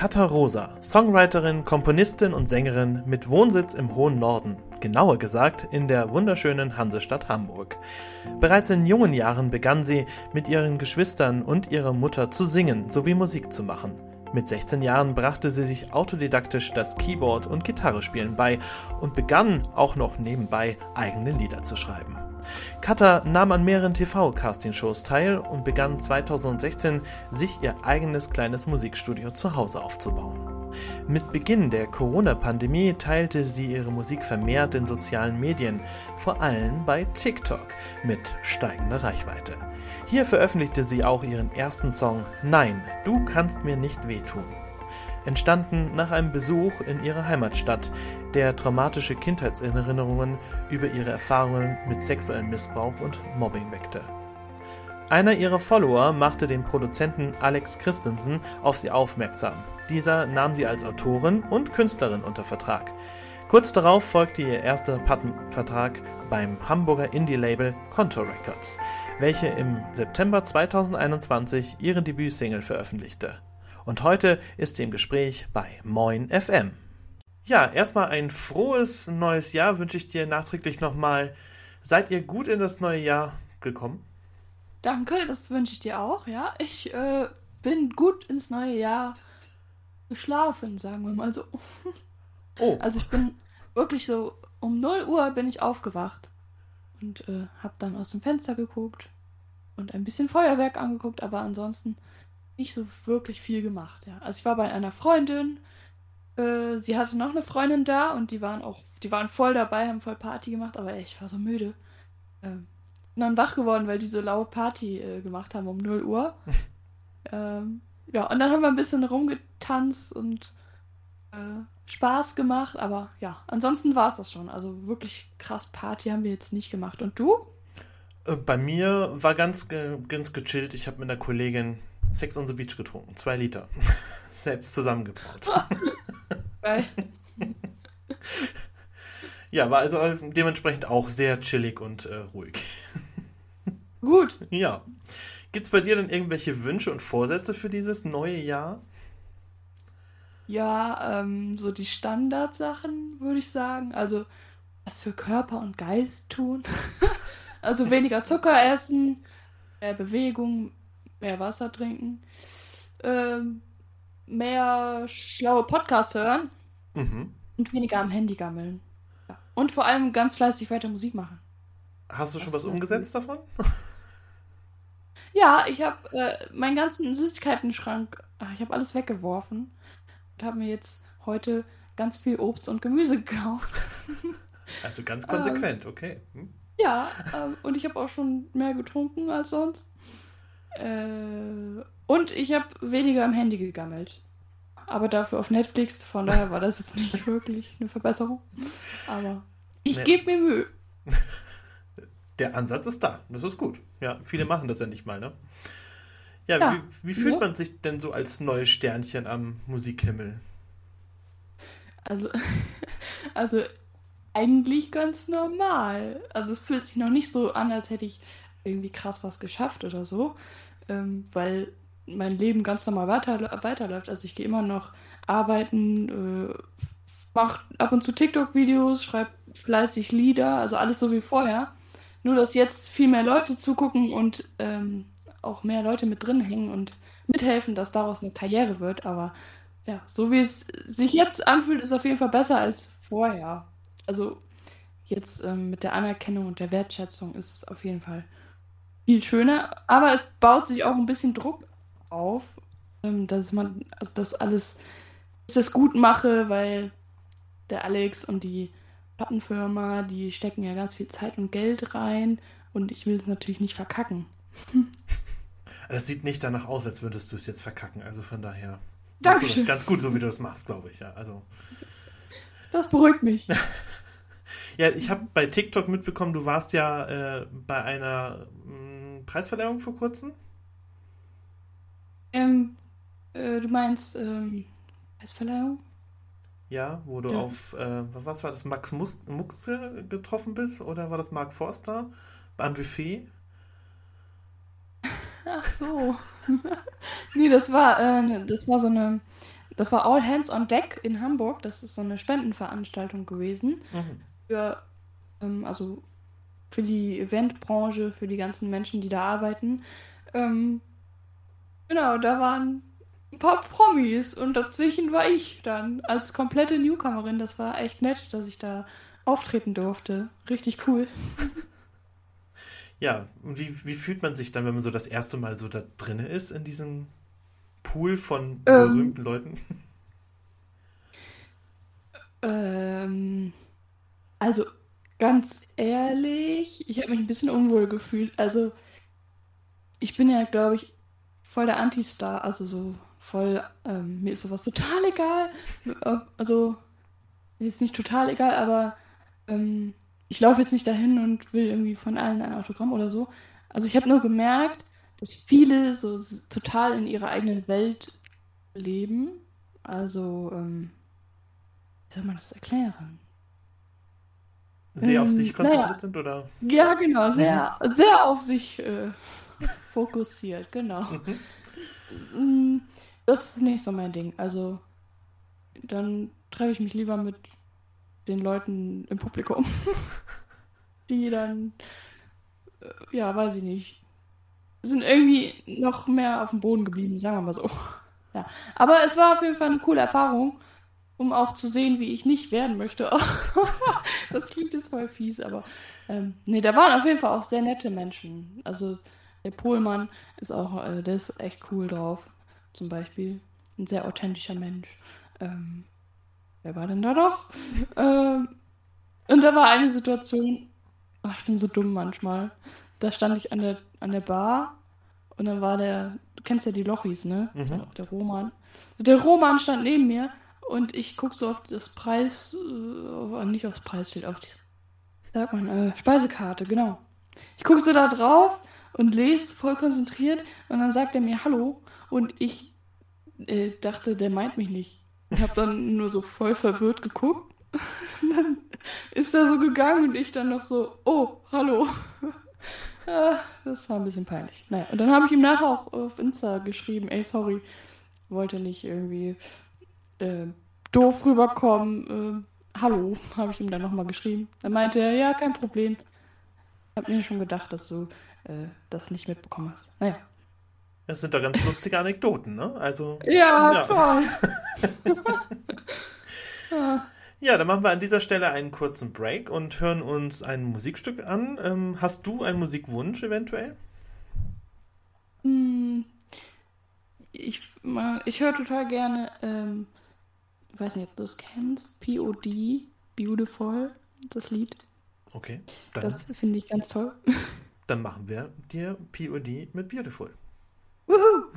Katha Rosa, Songwriterin, Komponistin und Sängerin mit Wohnsitz im hohen Norden, genauer gesagt in der wunderschönen Hansestadt Hamburg. Bereits in jungen Jahren begann sie, mit ihren Geschwistern und ihrer Mutter zu singen sowie Musik zu machen. Mit 16 Jahren brachte sie sich autodidaktisch das Keyboard und Gitarrespielen bei und begann auch noch nebenbei eigene Lieder zu schreiben. Katha nahm an mehreren TV-Castingshows teil und begann 2016, sich ihr eigenes kleines Musikstudio zu Hause aufzubauen. Mit Beginn der Corona-Pandemie teilte sie ihre Musik vermehrt in sozialen Medien, vor allem bei TikTok, mit steigender Reichweite. Hier veröffentlichte sie auch ihren ersten Song Nein, du kannst mir nicht wehtun entstanden nach einem Besuch in ihrer Heimatstadt, der traumatische Kindheitserinnerungen über ihre Erfahrungen mit sexuellem Missbrauch und Mobbing weckte. Einer ihrer Follower machte den Produzenten Alex Christensen auf sie aufmerksam. Dieser nahm sie als Autorin und Künstlerin unter Vertrag. Kurz darauf folgte ihr erster Plattenvertrag beim Hamburger Indie-Label Contour Records, welche im September 2021 ihre Debütsingle veröffentlichte. Und heute ist sie im Gespräch bei Moin FM. Ja, erstmal ein frohes neues Jahr wünsche ich dir nachträglich nochmal. Seid ihr gut in das neue Jahr gekommen? Danke, das wünsche ich dir auch, ja. Ich äh, bin gut ins neue Jahr geschlafen, sagen wir mal so. Oh. Also ich bin wirklich so, um 0 Uhr bin ich aufgewacht und äh, habe dann aus dem Fenster geguckt und ein bisschen Feuerwerk angeguckt, aber ansonsten nicht so wirklich viel gemacht, ja. Also ich war bei einer Freundin, äh, sie hatte noch eine Freundin da und die waren auch, die waren voll dabei, haben voll Party gemacht, aber ey, ich war so müde. Ähm, bin dann wach geworden, weil die so laut Party äh, gemacht haben um 0 Uhr. ähm, ja, und dann haben wir ein bisschen rumgetanzt und äh, Spaß gemacht, aber ja, ansonsten war es das schon. Also wirklich krass Party haben wir jetzt nicht gemacht. Und du? Äh, bei mir war ganz, ganz gechillt. Ich habe mit einer Kollegin Sex on the Beach getrunken. Zwei Liter. Selbst zusammengebraut. ja, war also dementsprechend auch sehr chillig und äh, ruhig. Gut. Ja. Gibt es bei dir denn irgendwelche Wünsche und Vorsätze für dieses neue Jahr? Ja, ähm, so die Standardsachen, würde ich sagen. Also, was für Körper und Geist tun. also weniger Zucker essen, mehr Bewegung, mehr Wasser trinken, ähm, mehr schlaue Podcasts hören mhm. und weniger am Handy gammeln. Und vor allem ganz fleißig weiter Musik machen. Hast du schon was umgesetzt davon? Ja, ich habe äh, meinen ganzen Süßigkeiten-Schrank, ich habe alles weggeworfen und habe mir jetzt heute ganz viel Obst und Gemüse gekauft. Also ganz konsequent, ähm, okay. Hm. Ja, ähm, und ich habe auch schon mehr getrunken als sonst. Äh, und ich habe weniger am Handy gegammelt. Aber dafür auf Netflix, von daher war das jetzt nicht wirklich eine Verbesserung. Aber ich nee. gebe mir Mühe. Der Ansatz ist da, das ist gut. Ja, viele machen das ja nicht mal, ne? Ja, ja. Wie, wie, fühlt ja. man sich denn so als neues Sternchen am Musikhimmel? Also, also eigentlich ganz normal. Also es fühlt sich noch nicht so an, als hätte ich irgendwie krass was geschafft oder so, ähm, weil mein Leben ganz normal weiter, weiterläuft. Also ich gehe immer noch arbeiten, äh, mache ab und zu TikTok-Videos, schreibe fleißig Lieder, also alles so wie vorher. Nur, dass jetzt viel mehr Leute zugucken und ähm, auch mehr Leute mit drin hängen und mithelfen, dass daraus eine Karriere wird. Aber ja, so wie es sich jetzt anfühlt, ist auf jeden Fall besser als vorher. Also jetzt ähm, mit der Anerkennung und der Wertschätzung ist auf jeden Fall viel schöner, aber es baut sich auch ein bisschen Druck auf, ähm, dass man, also das alles, dass ich das gut mache, weil der Alex und die Plattenfirma, die stecken ja ganz viel Zeit und Geld rein und ich will es natürlich nicht verkacken. Es sieht nicht danach aus, als würdest du es jetzt verkacken, also von daher. Dankeschön. Das ganz gut, so wie du es machst, glaube ich, ja. Also. Das beruhigt mich. ja, ich habe bei TikTok mitbekommen, du warst ja äh, bei einer mh, mm, Preisverleihung vor kurzem? Ähm, äh, du meinst ähm, Preisverleihung? Ja, wo du ja. auf, äh, was war das, Max Muxel getroffen bist? Oder war das Mark Forster beim Buffet? Ach so. nee, das war, äh, das war so eine, das war All Hands on Deck in Hamburg. Das ist so eine Spendenveranstaltung gewesen. Mhm. Für, ähm, also für die Eventbranche, für die ganzen Menschen, die da arbeiten. Ähm, genau, da waren ein paar Promis und dazwischen war ich dann als komplette Newcomerin. Das war echt nett, dass ich da auftreten durfte. Richtig cool. Ja, und wie, wie fühlt man sich dann, wenn man so das erste Mal so da drinne ist in diesem Pool von Ähm. berühmten Leuten? Ähm, also ganz ehrlich, ich habe mich ein bisschen unwohl gefühlt. Also ich bin ja, glaube ich, voll der Anti-Star. Also so voll, ähm, mir ist sowas total egal. Also mir ist nicht total egal, aber ähm, ich laufe jetzt nicht dahin und will irgendwie von allen ein Autogramm oder so. Also ich habe nur gemerkt, dass viele so total in ihrer eigenen Welt leben. Also, ähm, wie soll man das erklären? Sehr auf Ähm, sich naja. konzentriert sind oder? Ja, genau, sehr, sehr auf sich äh, fokussiert, genau. Mhm. Das ist nicht so mein Ding. Also, dann treffe ich mich lieber mit den Leuten im Publikum, die dann, äh, ja, weiß ich nicht, sind irgendwie noch mehr auf dem Boden geblieben, sagen wir mal so. Ja, aber es war auf jeden Fall eine coole Erfahrung, um auch zu sehen, wie ich nicht werden möchte. das klingt jetzt voll fies, aber ähm, nee, da waren auf jeden Fall auch sehr nette Menschen. Also der Pohlmann ist auch, äh, der ist echt cool drauf, zum Beispiel. Ein sehr authentischer Mensch. Ähm, wer war denn da doch? ähm, und da war eine Situation, ach, ich bin so dumm manchmal. Da stand ich an der, an der Bar und dann war der, du kennst ja die Lochis, ne? Mhm. Der, der Roman. Der Roman stand neben mir und ich gucke so auf das Preis, äh, nicht aufs Preisschild, auf die, sag mal, äh, Speisekarte, genau. Ich gucke so da drauf und lese voll konzentriert und dann sagt er mir Hallo und ich äh, dachte, der meint mich nicht. Ich habe dann nur so voll verwirrt geguckt. Und dann ist er so gegangen und ich dann noch so, oh, hallo. Ja, das war ein bisschen peinlich. Naja, und dann habe ich ihm nachher auch auf Insta geschrieben, ey, sorry, wollte nicht irgendwie äh, doof rüberkommen. Äh, hallo, habe ich ihm dann nochmal geschrieben. Dann meinte er, ja, kein Problem. Hab mir schon gedacht, dass du äh, das nicht mitbekommen hast. Naja. Das sind doch ganz lustige Anekdoten, ne? Also. Ja, Ja. toll. ja. Ja, dann machen wir an dieser Stelle einen kurzen Break und hören uns ein Musikstück an. Ähm, hast du einen Musikwunsch eventuell? Hm, Ich, ich höre total gerne, ähm, ich weiß nicht, ob du es kennst, POD, Beautiful, das Lied. Okay, dann, Das finde ich ganz toll. dann machen wir dir POD mit Beautiful. Wuhu!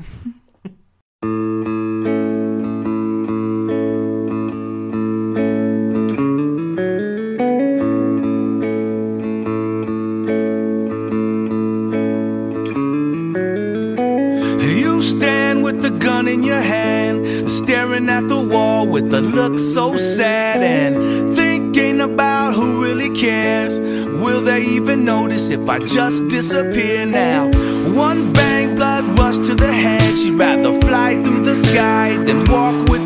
You stand with the gun in your hand, staring at the wall with a look so sad and thinking about who really cares. Will they even notice if I just disappear now? One bang, blood to the head. She'd rather fly through the sky than walk with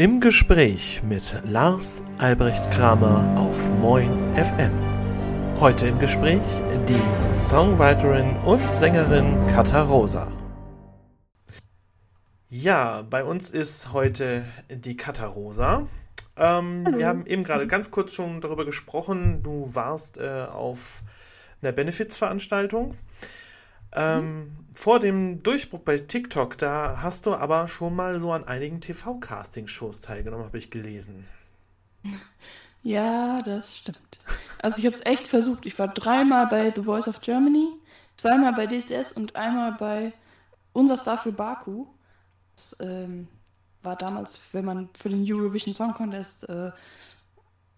Im Gespräch mit Lars Albrecht Kramer auf Moin FM. Heute im Gespräch die Songwriterin und Sängerin Katha Rosa. Ja, bei uns ist heute die Katha Rosa. Ähm, wir haben eben gerade ganz kurz schon darüber gesprochen. Du warst äh, auf einer Benefizveranstaltung. Ähm, vor dem Durchbruch bei TikTok, da hast du aber schon mal so an einigen TV-Casting-Shows teilgenommen, habe ich gelesen. Ja, das stimmt. Also ich habe es echt versucht. Ich war dreimal bei The Voice of Germany, zweimal bei DSDS und einmal bei Unser Star für Baku. Das ähm, war damals, wenn man für den Eurovision Song Contest äh,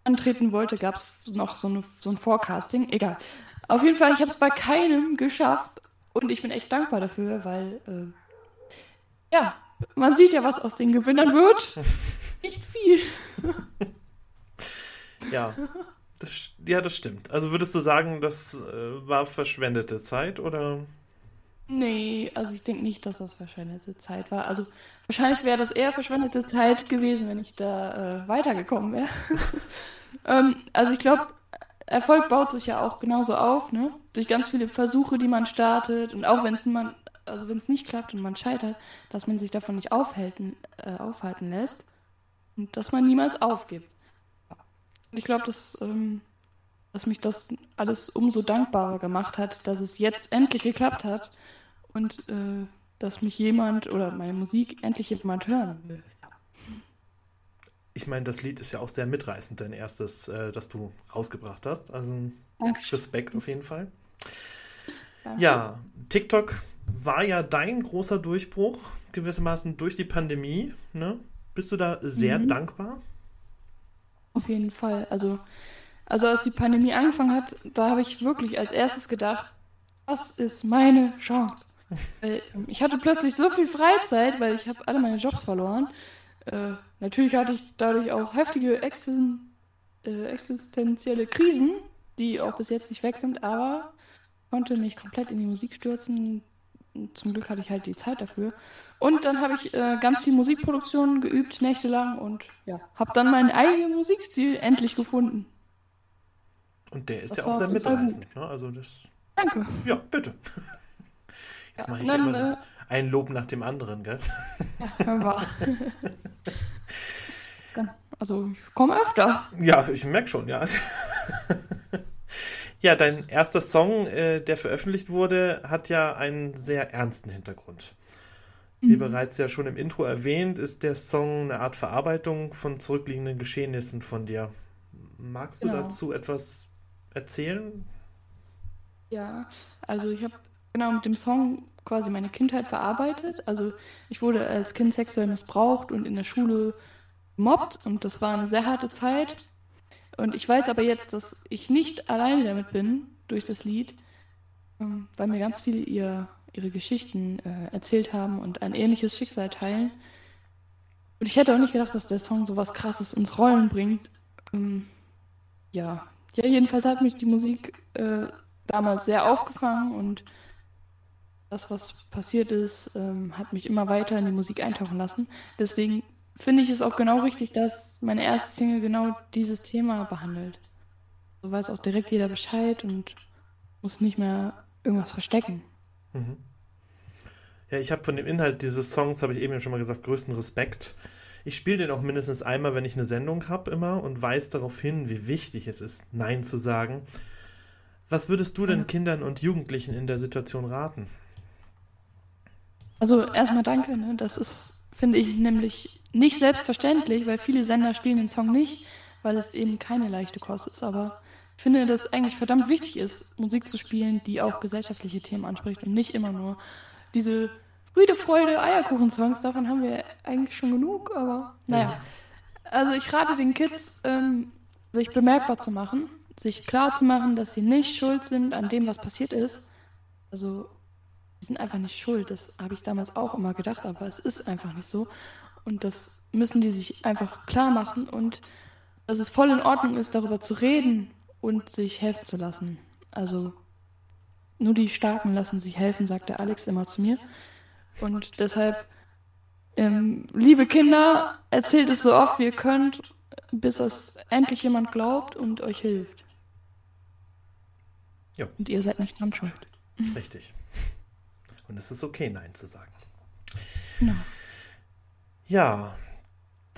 antreten wollte, gab es noch so, eine, so ein Forecasting. Egal. Auf jeden Fall, ich habe es bei keinem geschafft und ich bin echt dankbar dafür, weil äh, ja, man sieht ja, was aus den Gewinnern wird. Nicht viel. Ja, das, ja, das stimmt. Also würdest du sagen, das äh, war verschwendete Zeit oder? Nee, also ich denke nicht, dass das verschwendete Zeit war. Also wahrscheinlich wäre das eher verschwendete Zeit gewesen, wenn ich da äh, weitergekommen wäre. ähm, also ich glaube, Erfolg baut sich ja auch genauso auf, ne? Durch ganz viele Versuche, die man startet und auch wenn es man, also wenn es nicht klappt und man scheitert, dass man sich davon nicht aufhalten, äh, aufhalten lässt und dass man niemals aufgibt. Ich glaube, dass, ähm, dass mich das alles umso dankbarer gemacht hat, dass es jetzt endlich geklappt hat und äh, dass mich jemand oder meine Musik endlich jemand hören will. Ich meine, das Lied ist ja auch sehr mitreißend, dein erstes, äh, das du rausgebracht hast. Also Dankeschön. Respekt auf jeden Fall. Danke. Ja, TikTok war ja dein großer Durchbruch, gewissermaßen durch die Pandemie. Ne? Bist du da sehr Mhm. dankbar? Auf jeden Fall. Also, also als die Pandemie angefangen hat, da habe ich wirklich als erstes gedacht, das ist meine Chance. Weil, ich hatte plötzlich so viel Freizeit, weil ich habe alle meine Jobs verloren. Äh, natürlich hatte ich dadurch auch heftige Existen äh, existenzielle Krisen, die auch bis jetzt nicht weg sind, aber konnte mich komplett in die Musik stürzen. Zum Glück hatte ich halt die Zeit dafür. Und dann habe ich äh, ganz viel Musikproduktion geübt, nächtelang und ja, habe dann meinen eigenen Musikstil endlich gefunden. Und der ist Das ja auch sehr mitreißend. Ne? Also das, Danke. ja, bitte. Jetzt Ja, mache ich dann, immer äh, ein Lob nach dem anderen, gell? Hör mal. Also ich komme öfter. Ja, ich merke schon, ja. Ja, dein erster Song, äh, der veröffentlicht wurde, hat ja einen sehr ernsten Hintergrund. Wie mhm. bereits ja schon im Intro erwähnt, ist der Song eine Art Verarbeitung von zurückliegenden Geschehnissen von dir. Magst du genau. dazu etwas erzählen? Ja, also ich habe genau mit dem Song quasi meine Kindheit verarbeitet. Also ich wurde als Kind sexuell missbraucht und in der Schule mobbt und das war eine sehr harte Zeit. Und ich weiß aber jetzt, dass ich nicht alleine damit bin durch das Lied, ähm, weil mir ganz viele ihr, ihre Geschichten äh, erzählt haben und ein ähnliches Schicksal teilen. Und ich hätte auch nicht gedacht, dass der Song so was Krasses ins Rollen bringt. Ähm, ja. ja, jedenfalls hat mich die Musik äh, damals sehr aufgefangen und das, was passiert ist, ähm, hat mich immer weiter in die Musik eintauchen lassen. Deswegen finde ich es auch genau richtig, dass meine erste Single genau dieses Thema behandelt. So weiß auch direkt jeder Bescheid und muss nicht mehr irgendwas verstecken. Mhm. Ja, ich habe von dem Inhalt dieses Songs, habe ich eben ja schon mal gesagt, größten Respekt. Ich spiele den auch mindestens einmal, wenn ich eine Sendung habe, immer und weise darauf hin, wie wichtig es ist, Nein zu sagen. Was würdest du denn Kindern und Jugendlichen in der Situation raten? Also erstmal danke, ne? das ist, finde ich, nämlich nicht selbstverständlich, weil viele Sender spielen den Song nicht, weil es eben keine leichte Kost ist. Aber ich finde, dass es eigentlich verdammt wichtig ist, Musik zu spielen, die auch gesellschaftliche Themen anspricht und nicht immer nur diese Friede, Freude, Eierkuchen-Songs. Davon haben wir eigentlich schon genug, aber naja. Also ich rate den Kids, ähm, sich bemerkbar zu machen, sich klar zu machen, dass sie nicht schuld sind an dem, was passiert ist. Also, sie sind einfach nicht schuld. Das habe ich damals auch immer gedacht, aber es ist einfach nicht so. Und das müssen die sich einfach klar machen und dass es voll in Ordnung ist, darüber zu reden und sich helfen zu lassen. Also nur die Starken lassen sich helfen, sagt der Alex immer zu mir. Und deshalb, ähm, liebe Kinder, erzählt es so oft wie ihr könnt, bis es endlich jemand glaubt und euch hilft. Ja. Und ihr seid nicht dran schuld. Richtig. Und es ist okay, Nein zu sagen. Genau. Ja,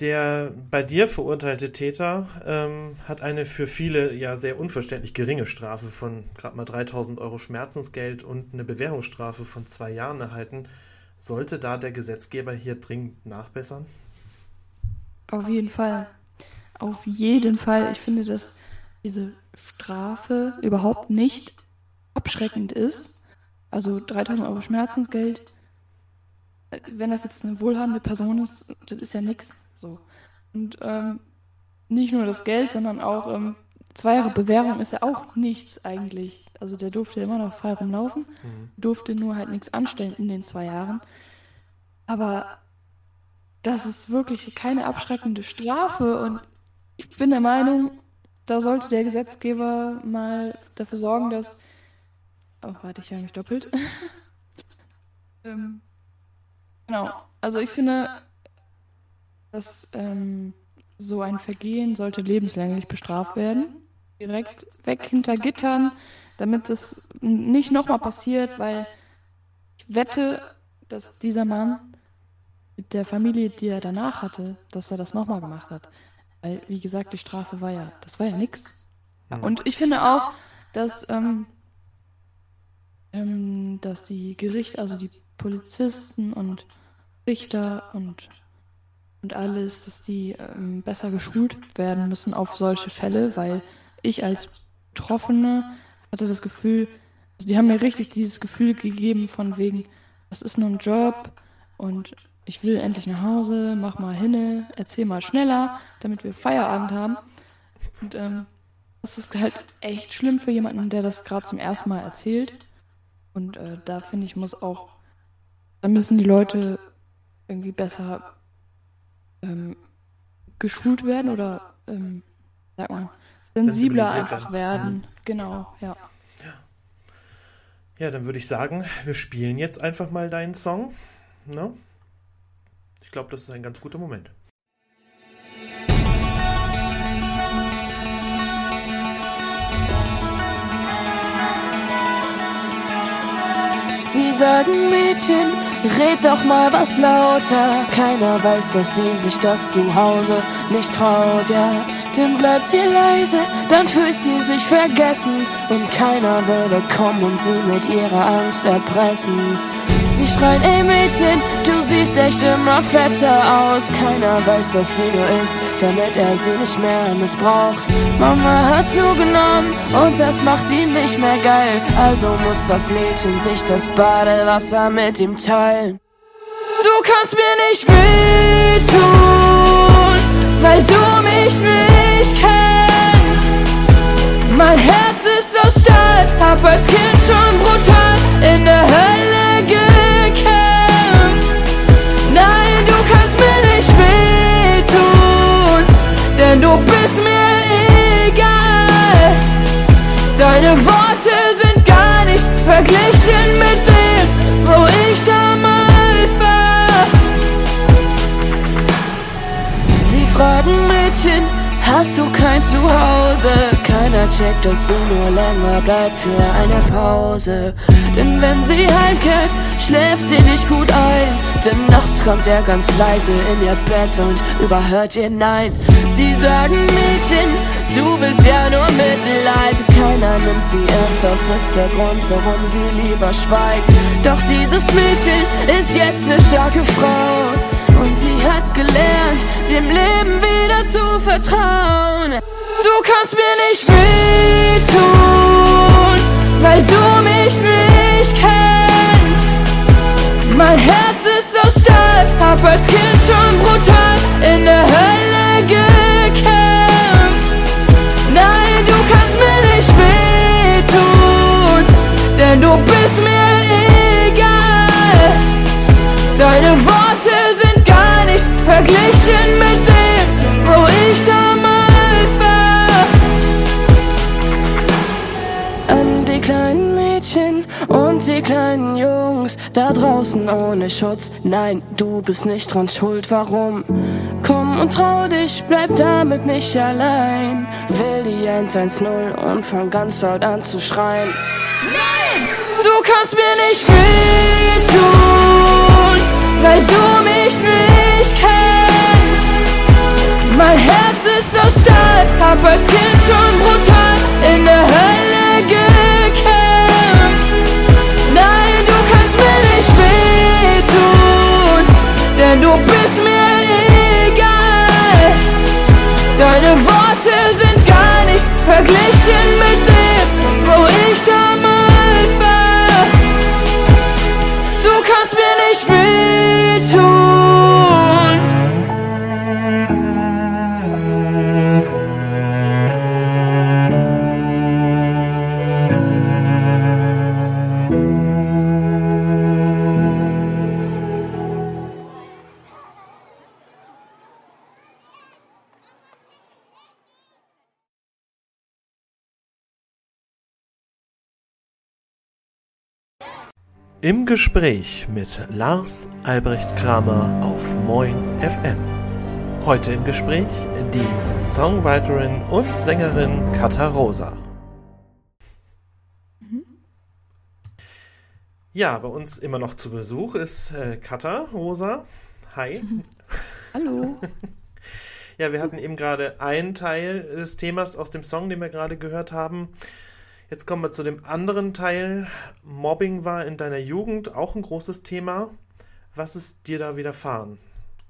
der bei dir verurteilte Täter ähm, hat eine für viele ja sehr unverständlich geringe Strafe von gerade mal 3000 Euro Schmerzensgeld und eine Bewährungsstrafe von zwei Jahren erhalten. Sollte da der Gesetzgeber hier dringend nachbessern? Auf jeden Fall. Auf jeden Fall. Ich finde, dass diese Strafe überhaupt nicht abschreckend ist. Also 3000 Euro Schmerzensgeld wenn das jetzt eine wohlhabende Person ist, das ist ja nichts. So. Und ähm, nicht nur das Geld, sondern auch ähm, zwei Jahre Bewährung ist ja auch nichts eigentlich. Also der durfte immer noch frei rumlaufen, mhm. durfte nur halt nichts anstellen in den zwei Jahren. Aber das ist wirklich keine abschreckende Strafe und ich bin der Meinung, da sollte der Gesetzgeber mal dafür sorgen, dass. Oh, warte, ich höre mich doppelt. ähm, Genau. Also ich finde, dass ähm, so ein Vergehen sollte lebenslänglich bestraft werden. Direkt weg hinter Gittern, damit es nicht nochmal passiert, weil ich wette, dass dieser Mann mit der Familie, die er danach hatte, dass er das nochmal gemacht hat. Weil, wie gesagt, die Strafe war ja, das war ja nichts. Mhm. Und ich finde auch, dass, ähm, ähm, dass die Gerichte, also die Polizisten und Richter und, und alles, dass die ähm, besser geschult werden müssen auf solche Fälle, weil ich als Betroffene hatte das Gefühl, also die haben mir richtig dieses Gefühl gegeben von wegen, das ist nur ein Job und ich will endlich nach Hause, mach mal hinne, erzähl mal schneller, damit wir Feierabend haben. Und ähm, das ist halt echt schlimm für jemanden, der das gerade zum ersten Mal erzählt. Und äh, da finde ich, muss auch, da müssen die Leute irgendwie besser ähm, geschult werden oder, ähm, sag mal, sensibler einfach werden. Ja. Genau, ja. ja. Ja, dann würde ich sagen, wir spielen jetzt einfach mal deinen Song. Ne? Ich glaube, das ist ein ganz guter Moment. Sie sagen Mädchen, red doch mal was lauter. Keiner weiß, dass sie sich das zu Hause nicht traut, ja. Dann bleibt sie leise, dann fühlt sie sich vergessen. Und keiner würde kommen und sie mit ihrer Angst erpressen. Sie schreien, ey Mädchen, du siehst echt immer fetter aus. Keiner weiß, dass sie nur ist, damit er sie nicht mehr missbraucht. Mama hat zugenommen und das macht ihn nicht mehr geil. Also muss das Mädchen sich das Badewasser mit ihm teilen. Du kannst mir nicht wehtun, weil du mich nicht kennst. Mein Herz ist aus Stahl, hab als Kind schon brutal in der Hölle gekämpft. Denn du bist mir egal. Deine Worte sind gar nicht verglichen mit dem, wo ich damals war. Sie fragen Mädchen, hast du kein Zuhause? Keiner checkt, dass sie nur länger bleibt für eine Pause. Denn wenn sie heimkehrt, schläft sie nicht gut ein. Denn nachts kommt er ganz leise in ihr Bett und überhört ihr Nein. Sie sagen Mädchen, du bist ja nur Mitleid. Keiner nimmt sie ernst, das ist der Grund, warum sie lieber schweigt. Doch dieses Mädchen ist jetzt eine starke Frau. Und sie hat gelernt, dem Leben wieder zu vertrauen. Du kannst mir nicht wehtun, weil du mich nicht kennst. Mein Herz ist aus Stahl, hab als Kind schon brutal in der Hölle gekämpft. Nein, du kannst mir nicht wehtun, denn du bist mir egal. Deine Worte sind gar nicht verglichen mit dem, kleinen Jungs da draußen ohne Schutz. Nein, du bist nicht dran schuld. Warum? Komm und trau dich, bleib damit nicht allein. Will die 110 und fang ganz laut an zu schreien. Nein! Du kannst mir nicht wehtun, weil du mich nicht kennst. Mein Herz ist aus Stahl, hab als Kind schon brutal in der Hölle gekämpft. Du bist mir egal. Deine Worte sind gar nicht verglichen mit dem, Im Gespräch mit Lars Albrecht Kramer auf Moin FM. Heute im Gespräch die Songwriterin und Sängerin Katha Rosa. Ja, bei uns immer noch zu Besuch ist äh, Katha Rosa. Hi. Hallo. Ja, wir hatten eben gerade einen Teil des Themas aus dem Song, den wir gerade gehört haben. Jetzt kommen wir zu dem anderen Teil. Mobbing war in deiner Jugend auch ein großes Thema. Was ist dir da widerfahren?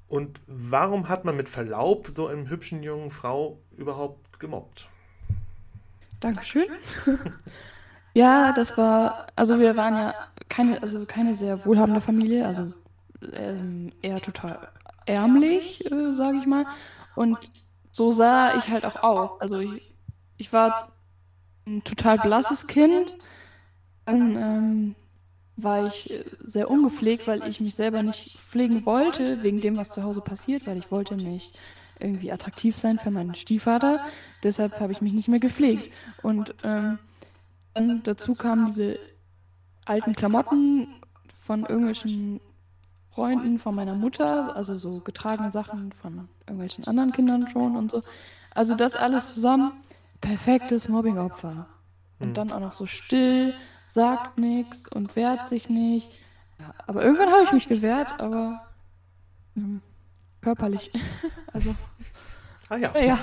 Und warum hat man mit Verlaub so einem hübschen jungen Frau überhaupt gemobbt? Dankeschön. ja, das war, also wir waren ja keine, also keine sehr wohlhabende Familie, also ähm, eher total ärmlich, äh, sage ich mal. Und so sah ich halt auch aus. Also ich, ich war ein total blasses Kind. Dann ähm, war ich äh, sehr ungepflegt, weil ich mich selber nicht pflegen wollte, wegen dem, was zu Hause passiert, weil ich wollte nicht irgendwie attraktiv sein für meinen Stiefvater. Deshalb habe ich mich nicht mehr gepflegt. Und ähm, dann dazu kamen diese alten Klamotten von irgendwelchen Freunden von meiner Mutter, also so getragene Sachen von irgendwelchen anderen Kindern schon und so. Also das alles zusammen, perfektes Mobbingopfer. Und dann auch noch so still, sagt nichts und wehrt sich nicht. Ja, aber irgendwann habe ich mich gewehrt, aber ähm, körperlich. also, Ah ja. naja.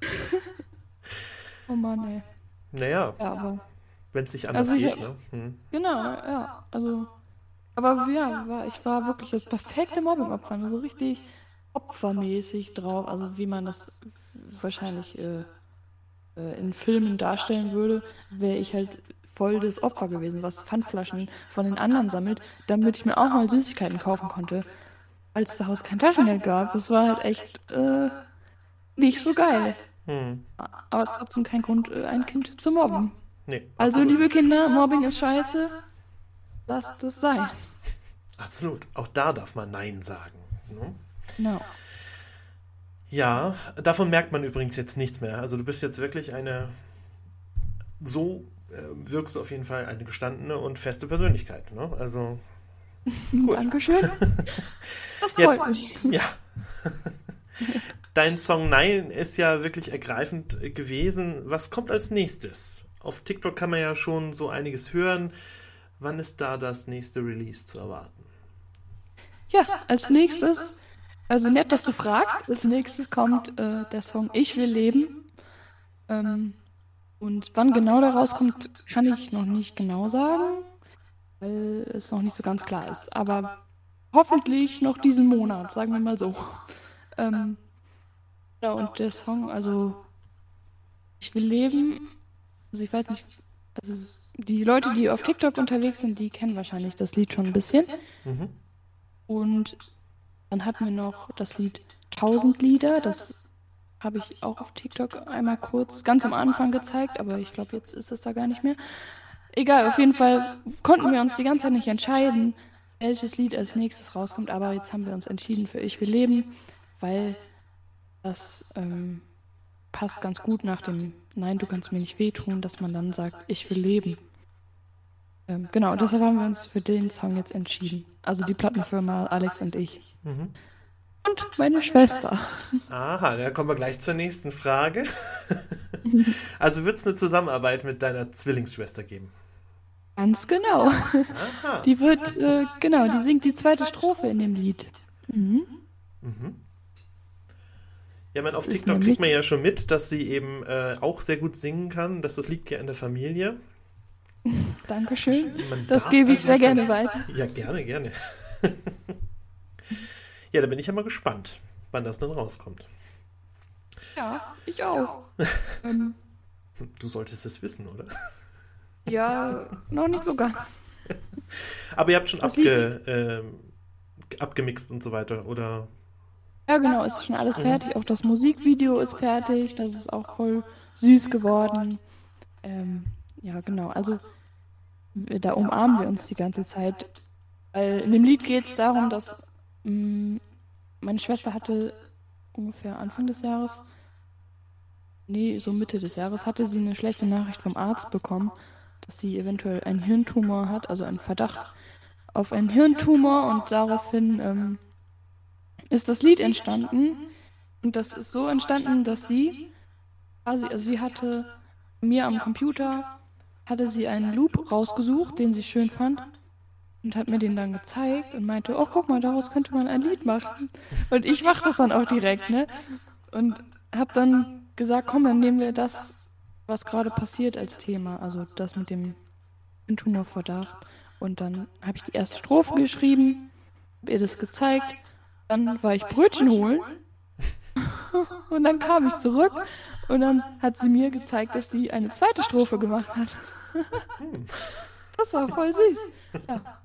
oh Mann, ey. Naja, Ja, aber wenn es nicht anders Also ich- geht, ne? Hm. genau, ja. Also, aber ja, war, ich war wirklich das perfekte Mobbing-Opfer. So richtig opfermäßig drauf. Also, wie man das wahrscheinlich äh, äh, in Filmen darstellen würde, wäre ich halt voll das Opfer gewesen, was Pfandflaschen von den anderen sammelt, damit ich mir auch mal Süßigkeiten kaufen konnte, als es zu Hause kein Taschengeld gab. Das war halt echt äh, nicht so geil. Hm. Aber trotzdem kein Grund, äh, ein Kind zu mobben. Nee, Also, absolut. liebe Kinder, Mobbing ist scheiße. Lasst es sein. Absolut. Auch da darf man Nein sagen. Ne? Genau. Ja, davon merkt man übrigens jetzt nichts mehr. Also du bist jetzt wirklich eine, so äh, wirkst du auf jeden Fall eine gestandene und feste Persönlichkeit. Ne? Also, gut. Dankeschön. Das Ja. freut mich. Ja. Dein Song Nein ist ja wirklich ergreifend gewesen. Was kommt als nächstes? Auf TikTok kann man ja schon so einiges hören. Wann ist da das nächste Release zu erwarten? Ja, als nächstes, also nett, dass du fragst, als nächstes kommt äh, der Song Ich will leben. Ähm, und wann genau der rauskommt, kann ich noch nicht genau sagen, weil es noch nicht so ganz klar ist. Aber hoffentlich noch diesen Monat, sagen wir mal so. Ähm, ja, und der Song, also Ich will leben, also ich weiß nicht, also die Leute, die auf TikTok unterwegs sind, die kennen wahrscheinlich das Lied schon ein bisschen. Mhm. Und dann hatten wir noch das Lied 1000 Lieder. Das habe ich auch auf TikTok einmal kurz ganz am Anfang gezeigt, aber ich glaube, jetzt ist es da gar nicht mehr. Egal, auf jeden Fall konnten wir uns die ganze Zeit nicht entscheiden, welches Lied als nächstes rauskommt, aber jetzt haben wir uns entschieden für Ich will leben, weil das ähm, passt ganz gut nach dem Nein, du kannst mir nicht wehtun, dass man dann sagt, ich will leben. Ähm, genau, deshalb haben wir uns für den Song jetzt entschieden. Also die Plattenfirma Alex und ich. Mhm. Und meine Schwester. Aha, da kommen wir gleich zur nächsten Frage. also wird es eine Zusammenarbeit mit deiner Zwillingsschwester geben? Ganz genau. Aha. Die wird, äh, genau, die singt die zweite Strophe in dem Lied. Mhm. Mhm. Ja, man, auf Das TikTok kriegt man ja schon mit, dass sie eben äh, auch sehr gut singen kann. Dass das liegt ja in der Familie. Dankeschön. Man Das gebe ich also sehr nicht- gerne weiter. Ja, gerne, gerne. ja, da bin ich ja mal gespannt, wann das dann rauskommt. Ja, ich auch. ähm, Du solltest es wissen, oder? ja, noch nicht so ganz. Aber ihr habt schon abge, ähm, abgemixt und so weiter, oder? Ja, genau, ist schon alles fertig. Auch das Musikvideo ist fertig. Das ist auch voll süß geworden. Ähm, ja, genau. Also, w- da umarmen wir uns die ganze Zeit. Weil in dem Lied geht es darum, dass mh, meine Schwester hatte ungefähr Anfang des Jahres, nee, so Mitte des Jahres, hatte sie eine schlechte Nachricht vom Arzt bekommen, dass sie eventuell einen Hirntumor hat, also einen Verdacht auf einen Hirntumor und daraufhin ähm, ist das Lied entstanden. Und das ist so entstanden, dass sie, quasi, also sie hatte mir am Computer, hatte sie einen Loop rausgesucht, den sie schön fand. Und hat mir den dann gezeigt und meinte, oh, guck mal, daraus könnte man ein Lied machen. Und ich mach das dann auch direkt, ne? Und hab dann gesagt, komm, dann nehmen wir das, was gerade passiert als Thema. Also das mit dem Tumorverdacht. Und dann habe ich die erste Strophe geschrieben, hab ihr das gezeigt. Dann war ich Brötchen holen. Und dann kam ich zurück und dann hat sie mir gezeigt, dass sie eine zweite Strophe gemacht hat. Das war voll süß. Ja.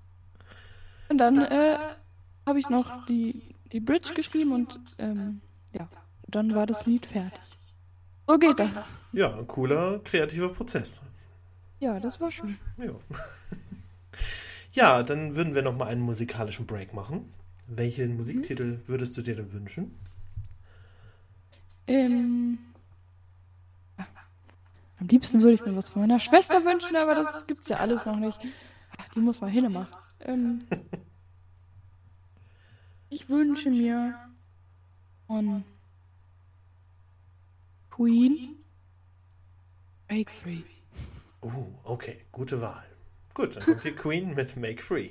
Und dann äh, habe ich noch die, die Bridge geschrieben und ähm, ja, dann war das Lied fertig. So geht das. Ja, ein cooler, kreativer Prozess. Ja, das war schön. Ja. ja, dann würden wir noch mal einen musikalischen Break machen. Welchen Musiktitel würdest du dir denn wünschen? Ähm. Am liebsten würde ich mir was von meiner Schwester wünschen, aber das gibt's ja alles noch nicht. Ach, die muss mal hinmachen. Ähm, ich wünsche mir von Queen Break Free. Oh, okay, gute Wahl. Gut, dann kommt die Queen mit Make Free.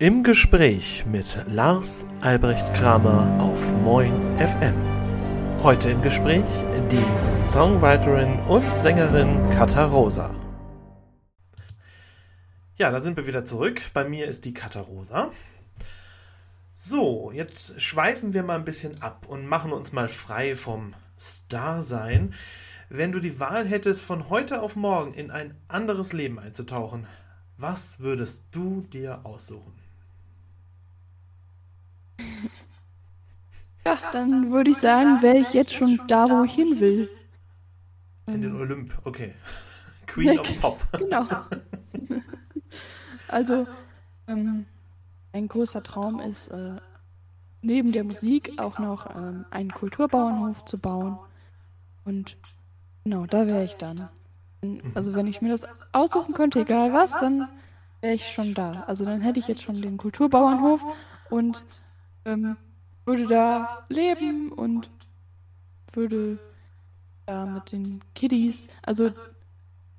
Im Gespräch mit Lars Albrecht Kramer auf Moin FM. Heute im Gespräch die Songwriterin und Sängerin Katha Rosa. Ja, da sind wir wieder zurück. Bei mir ist die Katha Rosa. So, jetzt schweifen wir mal ein bisschen ab und machen uns mal frei vom Star-Sein. Wenn du die Wahl hättest, von heute auf morgen in ein anderes Leben einzutauchen, was würdest du dir aussuchen? Ja, dann würde ich sagen, wäre ich jetzt schon da, wo ich hin will. In den Olymp, okay. Queen of Pop. Genau. Also, ähm, ein großer Traum ist, äh, neben der Musik auch noch ähm, einen Kulturbauernhof zu bauen. Und genau, da wäre ich dann. Wenn- Also, wenn ich mir das aussuchen könnte, egal was, dann wäre ich schon da. Also, dann hätte ich jetzt schon den Kulturbauernhof und ähm, würde da leben und würde da mit den Kiddies, also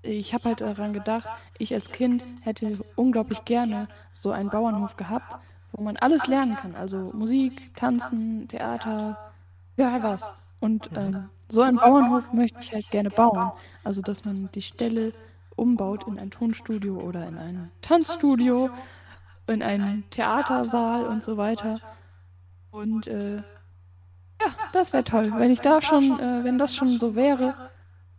ich habe halt daran gedacht, ich als Kind hätte unglaublich gerne so einen Bauernhof gehabt, wo man alles lernen kann. Also Musik, Tanzen, Theater, egal was. Und ähm, so einen Bauernhof möchte ich halt gerne bauen. Also dass man die Stelle umbaut in ein Tonstudio oder in ein Tanzstudio, in einen Theatersaal und so weiter. Und äh, ja, das wäre toll. Wenn ich da schon, äh, wenn das schon so wäre,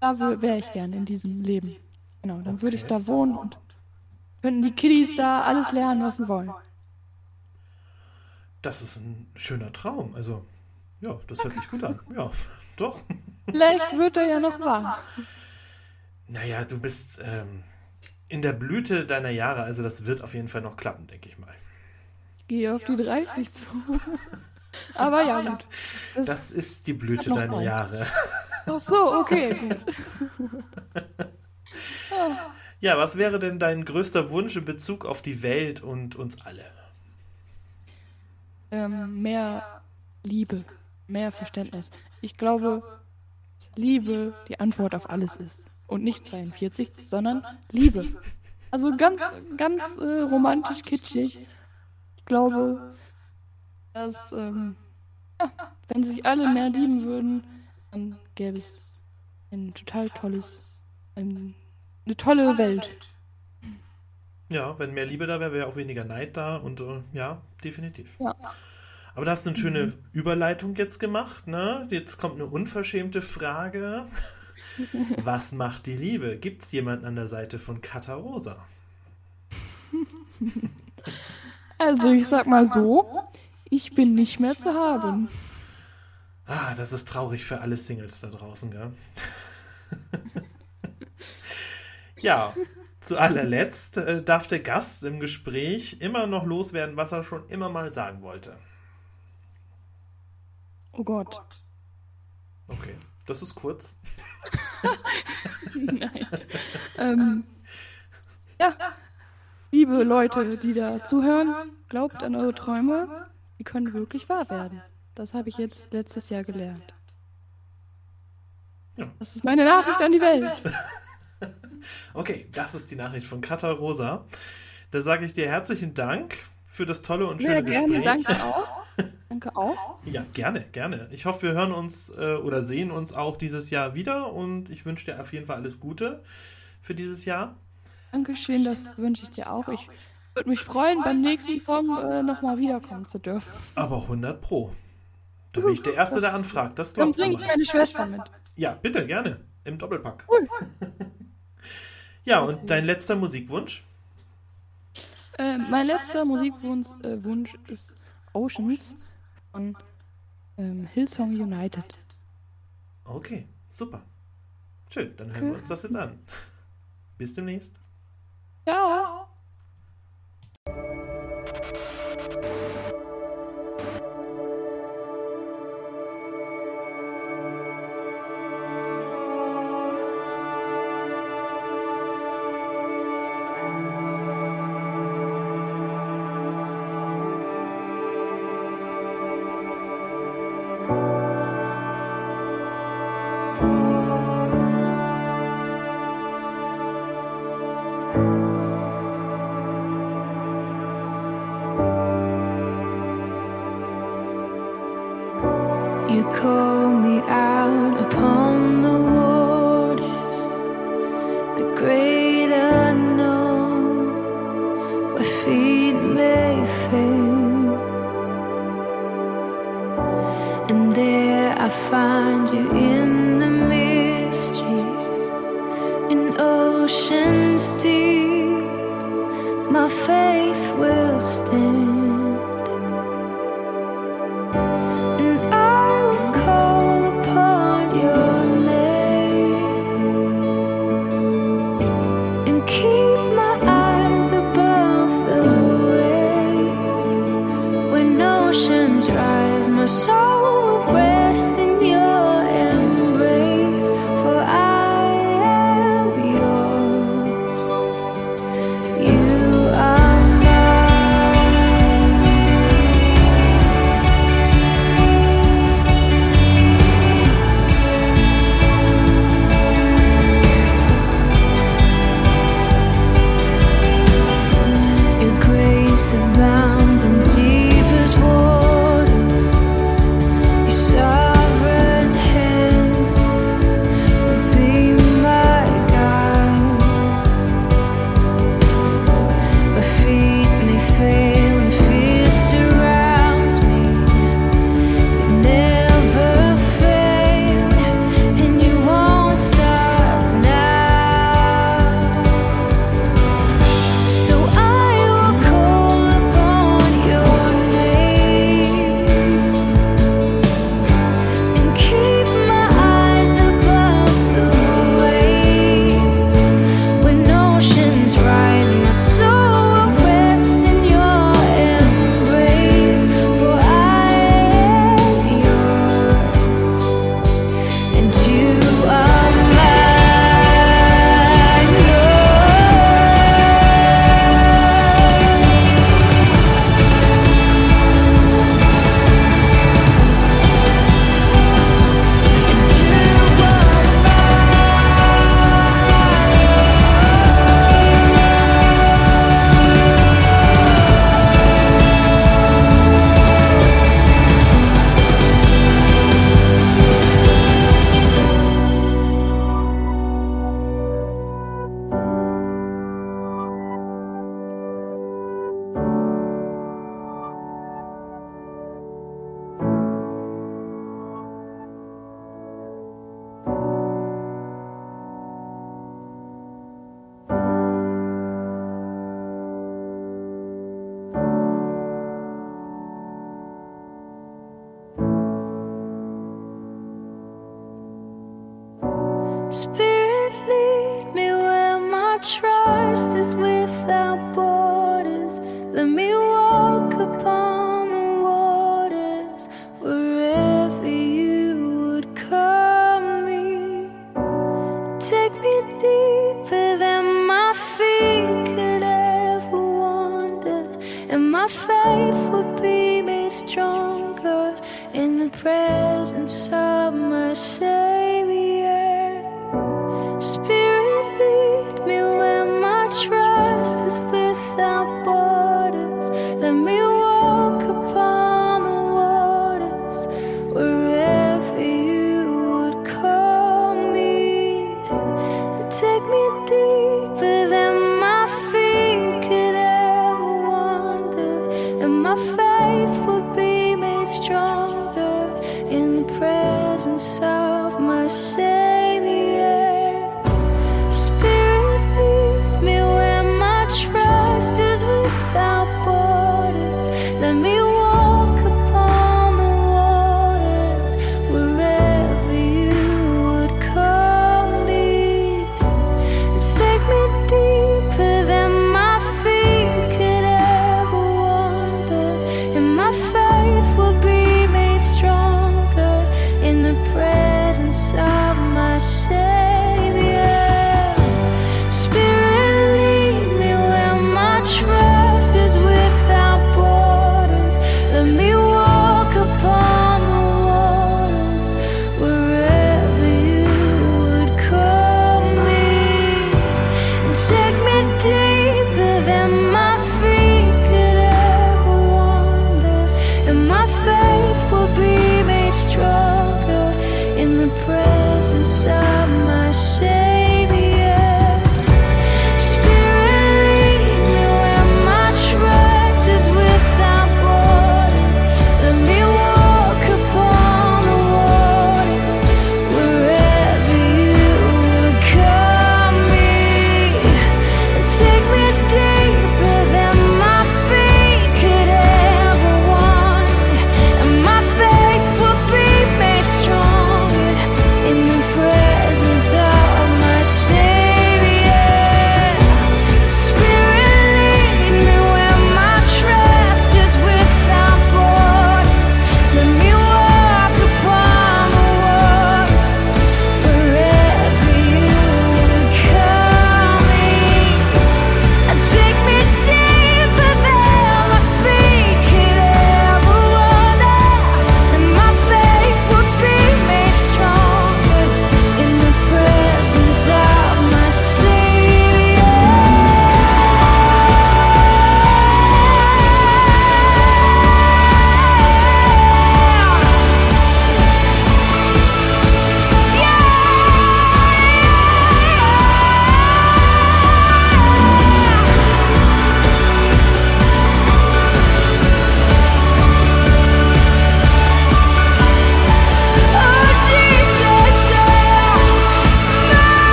da wäre ich gern in diesem Leben. Genau, dann würde ich da wohnen und könnten die Kiddies da alles lernen, was sie wollen. Das ist ein schöner Traum. Also, ja, das hört sich gut an. Ja, doch. Vielleicht wird er ja noch wahr. Naja, du bist ähm, in der Blüte deiner Jahre, also das wird auf jeden Fall noch klappen, denke ich mal. Gehe auf die 30 zu. Aber ja, gut. Das, Das ist die Blüte deiner Zeit. Jahre. ach so, okay, gut. Ja, was wäre denn dein größter Wunsch in Bezug auf die Welt und uns alle? Ähm, mehr Liebe, mehr Verständnis. Ich glaube, dass Liebe die Antwort auf alles ist. Und nicht 42, sondern Liebe. Also ganz, ganz äh, romantisch kitschig. Ich glaube, dass, ähm, ja, wenn sich alle mehr lieben würden, dann gäbe es ein total tolles, ein, eine tolle Welt. Ja, wenn mehr Liebe da wäre, wäre auch weniger Neid da und äh, ja, definitiv. Ja. Aber da hast du eine schöne Überleitung jetzt gemacht, ne? Jetzt kommt eine unverschämte Frage. Was macht die Liebe? Gibt es jemanden an der Seite von Katha Rosa? Also ich sag mal so, ich bin nicht mehr zu haben. Ah, das ist traurig für alle Singles da draußen, gell? ja, zu allerletzt äh, darf der Gast im Gespräch immer noch loswerden, was er schon immer mal sagen wollte. Oh Gott. Okay, das ist kurz. Nein. ähm, ja, liebe Leute, die da zuhören, glaubt an eure Träume. Die können wirklich wahr werden. Das habe ich jetzt letztes Jahr gelernt. Ja. Das ist meine Nachricht an die Welt. Okay, das ist die Nachricht von Katha Rosa. Da sage ich dir herzlichen Dank für das tolle und schöne Sehr gerne, Gespräch. danke auch. Danke auch. Ja, gerne, gerne. Ich hoffe, wir hören uns äh, oder sehen uns auch dieses Jahr wieder und ich wünsche dir auf jeden Fall alles Gute für dieses Jahr. Dankeschön, das wünsche ich dir auch. Ich würde mich freuen, beim nächsten Song äh, nochmal wiederkommen zu dürfen. Aber 100 Pro. Da bin ich der Erste, der anfragt. Das Dann bringe ich meine Schwester mit. Ja, bitte, gerne. Im Doppelpack. Cool. ja, und dein letzter Musikwunsch? Äh, mein letzter Musikwunsch äh, Wunsch ist Oceans von ähm, Hillsong United. Okay, super. Schön, dann hören okay. wir uns das jetzt an. Bis demnächst. Ciao. Ciao. great unknown where feet may fail. And there I find you. Spirit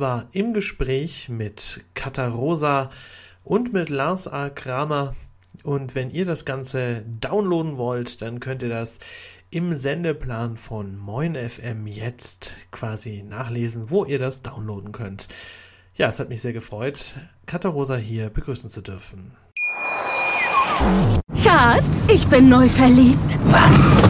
war im Gespräch mit Katarosa und mit Lars A. Kramer. Und wenn ihr das Ganze downloaden wollt, dann könnt ihr das im Sendeplan von Moin FM jetzt quasi nachlesen, wo ihr das downloaden könnt. Ja, es hat mich sehr gefreut, Katarosa hier begrüßen zu dürfen. Schatz, ich bin neu verliebt. Was?